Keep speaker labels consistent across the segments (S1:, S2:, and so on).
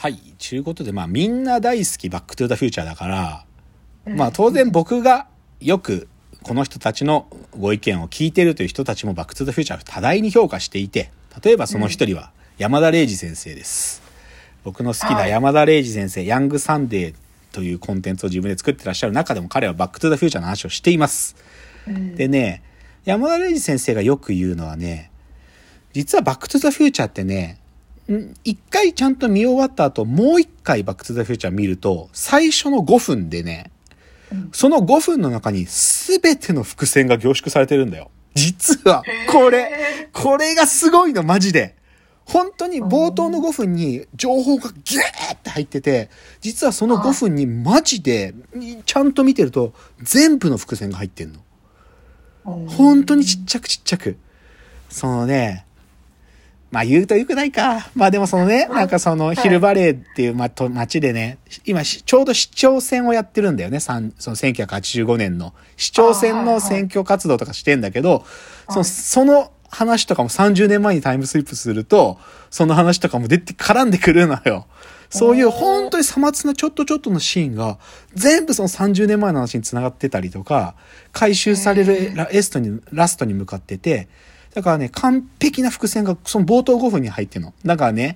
S1: はい。ちゅうことで、まあみんな大好きバックトゥーザフューチャーだから、まあ当然僕がよくこの人たちのご意見を聞いてるという人たちもバックトゥーザフューチャーを多大に評価していて、例えばその一人は山田玲司先生です。僕の好きな山田玲司先生、ヤングサンデーというコンテンツを自分で作ってらっしゃる中でも彼はバックトゥーザフューチャーの話をしています。でね、山田玲司先生がよく言うのはね、実はバックトゥザフューチャーってね、ん一回ちゃんと見終わった後、もう一回バックトゥザフューチャー見ると、最初の5分でね、その5分の中に全ての伏線が凝縮されてるんだよ。実は、これ、これがすごいの、マジで。本当に冒頭の5分に情報がギューって入ってて、実はその5分にマジで、ちゃんと見てると全部の伏線が入ってんの。本当にちっちゃくちっちゃく。そのね、まあ言うとよくないか。まあでもそのね、なんかそのヒルバレーっていう、まあ、と町でね、今しちょうど市長選をやってるんだよね。その1985年の。市長選の選挙活動とかしてんだけど、その、その話とかも30年前にタイムスリップすると、その話とかも出て絡んでくるのよ。そういう本当にさまつなちょっとちょっとのシーンが全部その30年前の話に繋がってたりとか、回収されるラエストに、ラストに向かってて、だからね、完璧な伏線がその冒頭5分に入ってるの。だからね、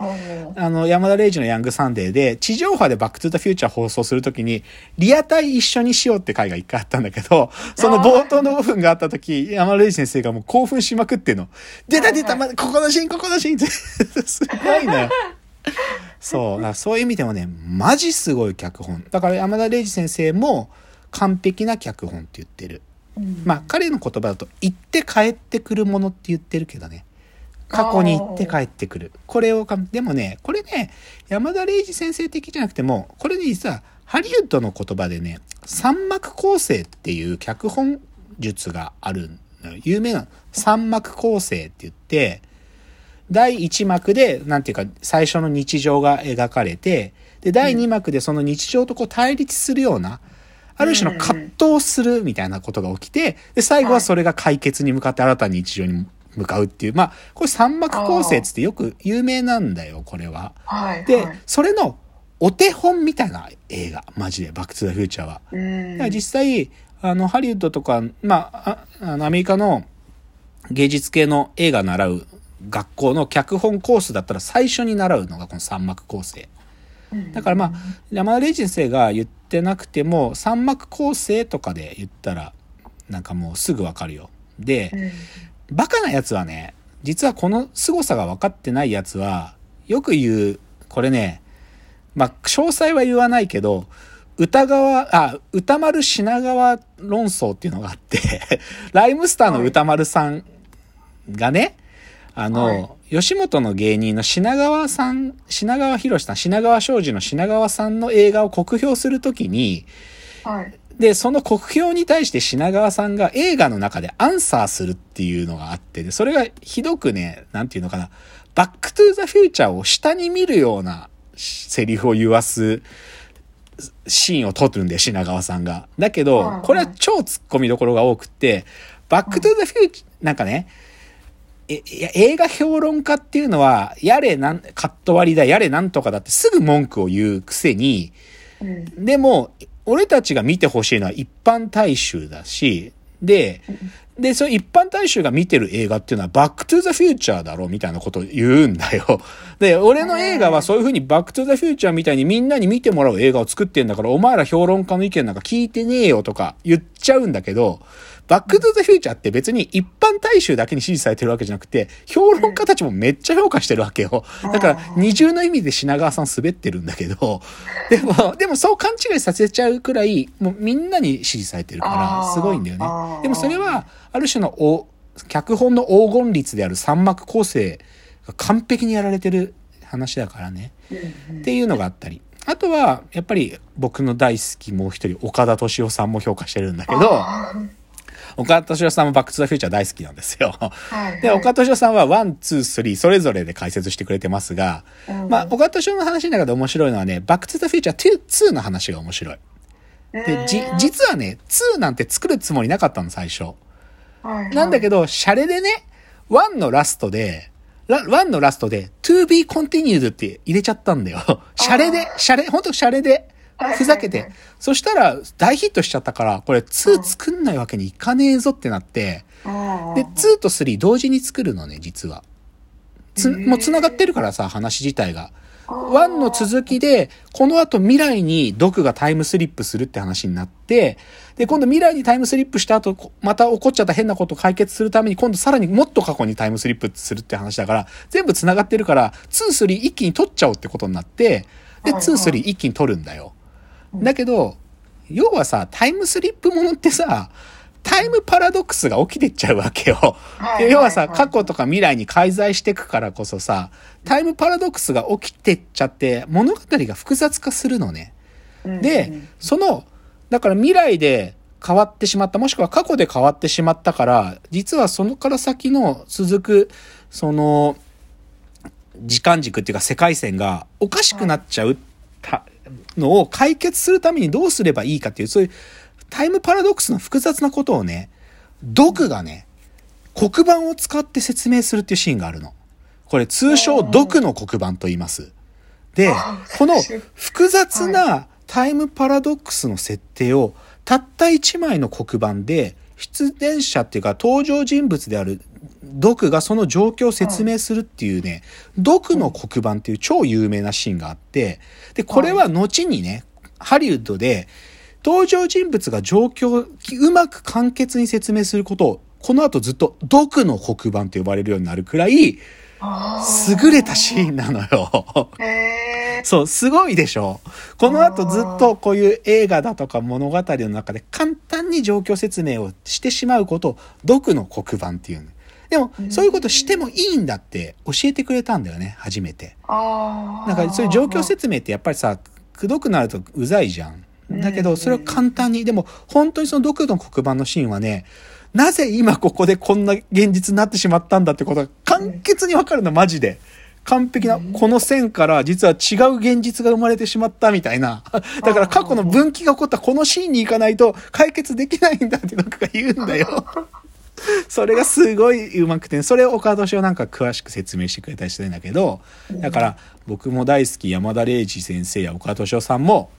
S1: あの、山田玲司のヤングサンデーで、地上波でバックトゥザフューチャー放送するときに、リアタイ一緒にしようって回が一回あったんだけど、その冒頭の5分があったとき、山田玲司先生がもう興奮しまくってんの。出た出た、ま、ここのシーン、ここのシーンって、すごいのよ。そう。だからそういう意味でもね、マジすごい脚本。だから山田礼二先生も完璧な脚本って言ってる。まあ彼の言葉だと、行って帰ってくるものって言ってるけどね。過去に行って帰ってくる。これをか、でもね、これね、山田礼二先生的じゃなくても、これね、実はハリウッドの言葉でね、三幕構成っていう脚本術がある有名な三幕構成って言って、第1幕で、なんていうか、最初の日常が描かれて、で、第2幕でその日常とこう対立するような、ある種の葛藤するみたいなことが起きて、で、最後はそれが解決に向かって新たに日常に向かうっていう、まあ、これ三幕構成っつってよく有名なんだよ、これは。
S2: はい。
S1: で
S2: はい、
S1: それのお手本みたいな映画、マジで、バックトゥザフューチャーは。
S2: うん
S1: だから実際、あの、ハリウッドとか、まあ、ああの、アメリカの芸術系の映画習う学校の脚本コースだったら最初に習うのがこの三幕構成。だからまあ、山田礼二先生が言ってなくても、三幕構成とかで言ったら、なんかもうすぐわかるよ。で、バカなやつはね、実はこの凄さが分かってないやつは、よく言う、これね、まあ、詳細は言わないけど、歌川、あ、歌丸品川論争っていうのがあって、ライムスターの宇多丸さんがね、あの、
S2: はい
S1: 吉本の芸人の品川さん、品川ヒロシさん、品川庄司の品川さんの映画を酷評するときに、
S2: はい。
S1: で、その酷評に対して品川さんが映画の中でアンサーするっていうのがあって、で、それがひどくね、なんていうのかな、バックトゥーザフューチャーを下に見るようなセリフを言わすシーンを撮るんだよ、品川さんが。だけ
S2: うん
S1: ど、これは超突っ込みどころが多くって、バックトゥーザフューチャー、なんかね、え、いや、映画評論家っていうのは、やれなん、カット割りだ、やれなんとかだってすぐ文句を言うくせに、
S2: うん。
S1: でも、俺たちが見てほしいのは一般大衆だし、で、で、その一般大衆が見てる映画っていうのはバックトゥザフューチャーだろみたいなことを言うんだよ。で、俺の映画はそういう風にバックトゥザフューチャーみたいにみんなに見てもらう映画を作ってんだから、お前ら評論家の意見なんか聞いてねえよとか言っちゃうんだけど、バックトゥザフューチャーって別に一般大衆だけに支持されてるわけじゃなくて、評論家たちもめっちゃ評価してるわけよ。だから二重の意味で品川さん滑ってるんだけど、でも、でもそう勘違いさせちゃうくらい、もうみんなに支持されてるから、すごいんだよね。でもそれは、ある種のお、脚本の黄金率である三幕構成が完璧にやられてる話だからね。っていうのがあったり。あとは、やっぱり僕の大好きもう一人、岡田敏夫さんも評価してるんだけど、
S2: あ
S1: 岡田斗司夫さんもバックトゥザフューチャー大好きなんですよ。
S2: ーはい。
S1: で、岡田斗司夫さんはワン、ツー、スリー、それぞれで解説してくれてますが、
S2: うん
S1: まあ、岡田斗司夫の話の中で面白いのはね、バックトゥザフューチャー2 2の話が面白い。で、じ、実はね、2なんて作るつもりなかったの、最初。なんだけ
S2: ど、
S1: ど、シャレでね、1のラストで、ラ1のラストで to be continued って入れちゃったんだよ。シャレで、シャレ、ほんとシャレで、ふざけて。そしたら大ヒットしちゃったから、これ2作んないわけにいかねえぞってなって、で、2と3同時に作るのね、実は。つ、もう繋がってるからさ、話自体が。1の続きで、この後未来にドクがタイムスリップするって話になって、で、今度未来にタイムスリップした後、こまた起こっちゃった変なことを解決するために、今度さらにもっと過去にタイムスリップするって話だから、全部繋がってるから、2、3一気に取っちゃおうってことになって、で、2、3一気に取るんだよ。だけど、要はさ、タイムスリップものってさ、タイムパラドックスが起きてっちゃうわけよ。
S2: はい
S1: 要はさ、
S2: はいはい
S1: 過去とか未来に介在していくからこそさ、タイムパラドックスが起きてっちゃって、物語が複雑化するのね。で、その、だから未来で変わってしまった、もしくは過去で変わってしまったから、実はそのから先の続く、その、時間軸っていうか世界線がおかしくなっちゃうたのを解決するためにどうすればいいかっていう、そういうタイムパラドックスの複雑なことをね、ドクがね、黒板を使って説明するっていうシーンがあるの。これ通称ドクの黒板と言います。で
S2: あ、
S1: この複雑なタイムパラドックスの設定をたった一枚の黒板で出演者っていうか登場人物であるドクがその状況を説明するっていうね、ドクの黒板っていう超有名なシーンがあって、で、これは後にね、ハリウッドで登場人物が状況をうまく簡潔に説明することを、この後ずっとドクの黒板と呼ばれるようになるくらい、優れたシーンなのよ。そう、すごいでしょ。この後ずっとこういう映画だとか物語の中で簡単に状況説明をしてしまうことを、毒の黒板っていうの。でも、そういうことしてもいいんだって教えてくれたんだよね、初めて。
S2: あー
S1: なんかそういう状況説明ってやっぱりさ、くどくなるとうざいじゃん。だけど、それを簡単に、でも本当にその毒の黒板のシーンはね、なぜ今ここでこんな現実になってしまったんだってことが簡潔にわかるの、マジで。完璧な、この線から実は違う現実が生まれてしまったみたいな。だから過去の分岐が起こったこのシーンに行かないと解決できないんだって僕が言うんだよ。それがすごい上手くて、それを岡田敏夫なんか詳しく説明してくれたりしてるんだけど、だから僕も大好き山田玲司先生や岡田斗司夫さんも、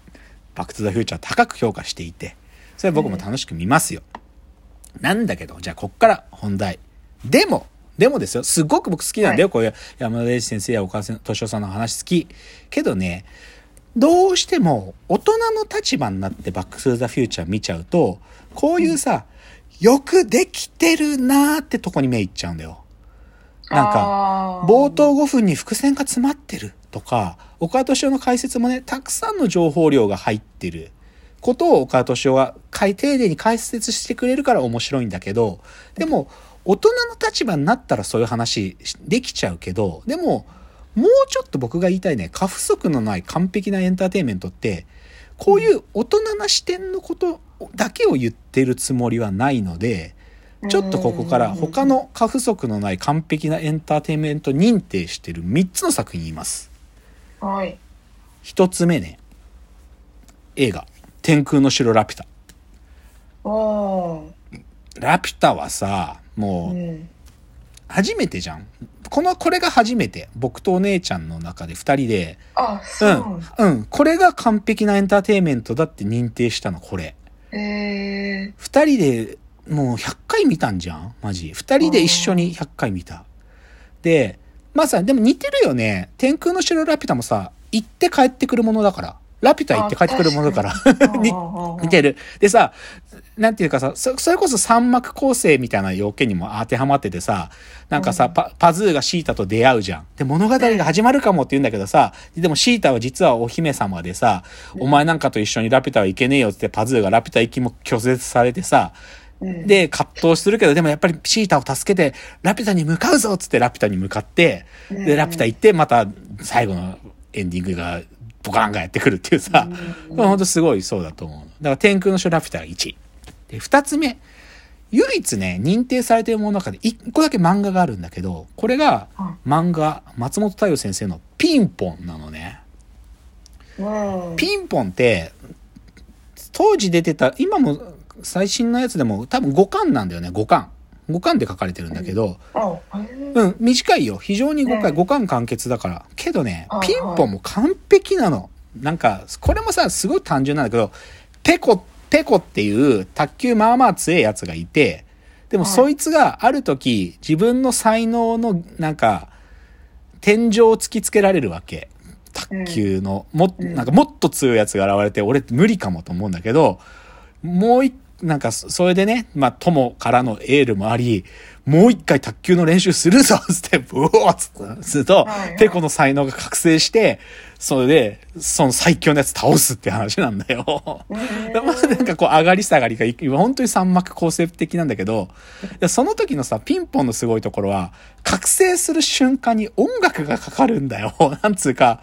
S1: バックトゥザフューチャー高く評価していて、それは僕も楽しく見ますよ。なんだけど、じゃあこっから本題。でも、でもですよ、すっごく僕好きなんだよ、
S2: はい
S1: こういう山田玲司先生や岡田斗司夫さんの話好き。けどね、どうしても大人の立場になってバックトゥザフューチャー見ちゃうと、こういうさ、よくできてるなーってとこに目いっちゃうんだよ。なんか、冒頭5分に伏線が詰まってるとか、岡田敏夫の解説もね、たくさんの情報量が入ってることを岡田敏夫は丁寧に解説してくれるから面白いんだけど、でも、大人の立場になったらそういう話できちゃうけど、でも、もうちょっと僕が言いたいね、過不足のない完璧なエンターテインメントって、こういう大人な視点のことだけを言ってるつもりはないので、ちょっとここから他の過不足のない完璧なエンターテインメント認定してる3つの作品言います。
S2: はい。
S1: 1つ目ね、映画、天空の城ラピュタ。ラピュタはさ、もう、
S2: うん。
S1: 初めてじゃん。この、これが初めて。僕とお姉ちゃんの中で2人で、
S2: あ、そうう。
S1: ん、うん、これが完璧なエンターテインメントだって認定したの、これ。
S2: え
S1: 2人でもう100回見たんじゃん？マジ。2人で一緒に100回見た。で、まあさ、でも似てるよね。天空の城ラピュタもさ、行って帰ってくるものだから。ラピュタ行って帰ってくるものだから。似てる。でさ、なんていうかさ、そそれこそ三幕構成みたいな要件にも当てはまっててさ、なんかさ、パパズーがシータと出会うじゃん。で、物語が始まるかもって言うんだけどさ、でもシータは実はお姫様でさ、お前なんかと一緒にラピュタは行けねえよってパズーがラピュタ行きも拒絶されてさ、
S2: うん
S1: で、葛藤するけど、でもやっぱりシータを助けて、ラピュタに向かうぞっつってラピュタに向かって、で、ラピュタ行って、また最後のエンディングがボカーンがやってくるっていうさ、これほんとすごいそうだと思う。だから天空の城ラピュタが1。で、2つ目。唯一ね、認定されているものの中で1個だけ漫画があるんだけど、これが漫画、松本太陽先生のピンポンなのね。
S2: うん。
S1: ピンポンって、当時出てた、今も最新のやつでも多分5巻なんだよね、5巻。5巻で書かれてるんだけど、うん、短いよ。非常に5回、
S2: うん
S1: 5巻完結だから。けどね
S2: は、い
S1: ピンポンも完璧なの。なんか、これもさ、すごい単純なんだけど、ペコ、ペコっていう卓球まあまあ強いやつがいて、でも
S2: はい。
S1: そいつがある時、自分の才能の、なんか、天井を突きつけられるわけ。卓球の、も、
S2: うん。
S1: なんかもっと強いやつが現れて、俺無理かもと思うんだけど、もう一、なんか、そそれでね、まあ、友からのエールもあり、もう一回卓球の練習するぞ つって、ブオーっつってするとペコの才能が覚醒して、それで、その最強のやつ倒すって話なんだよ。
S2: へ
S1: まずなんかこう上がり下がりがい本当に三幕構成的なんだけど、でその時のさ、ピンポンのすごいところは、覚醒する瞬間に音楽がかかるんだよ。なんつうか、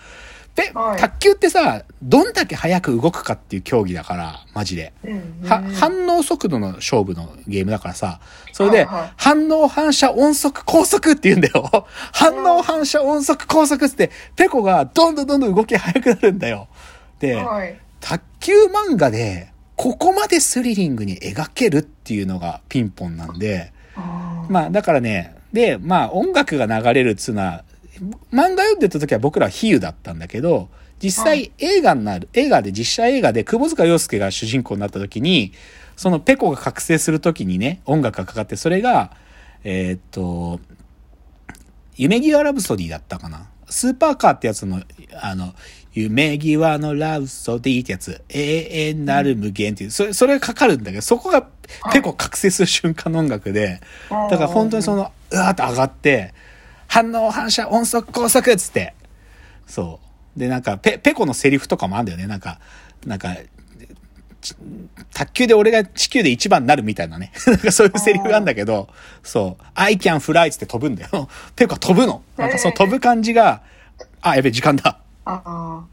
S1: で、
S2: はい
S1: 卓球ってさ、どんだけ早く動くかっていう競技だから、マジで。
S2: うん
S1: は、反応速度の勝負のゲームだからさ、それで、
S2: はいはい
S1: 反応反射音速高速って言うんだよ。反応反射音速高速って、ペコがどんどんどんどん動き速くなるんだよ。で、
S2: はい。
S1: 卓球漫画で、ここまでスリリングに描けるっていうのがピンポンなんで、まあだからね、で、まあ音楽が流れるっつうのは、漫画読んでた時は僕らは比喩だったんだけど、実
S2: は
S1: 際映画になる、映画で実写映画で窪塚洋介が主人公になった時に、そのペコが覚醒する時にね、音楽がかかって、それが、えーっと、夢際ラブソディだったかな。スーパーカーってやつの、あの、夢際のラブソディってやつ、永遠なる無限っていう、それ、それがかかるんだけど、そこがペコ覚醒する瞬間の音楽で、だから本当にその、うわーって上がって、反応反射音速高速っつって、そう。で、なんか、ペ、ペコのセリフとかもあるんだよね。なんか、なんか、ち卓球で俺が地球で一番になるみたいなね。なんかそういうセリフがあるんだけど、そう。I can fly っつって飛ぶんだよ。ペコは飛ぶの。なんかその飛ぶ感じが、あ、やべえ、時間だ。
S2: ああ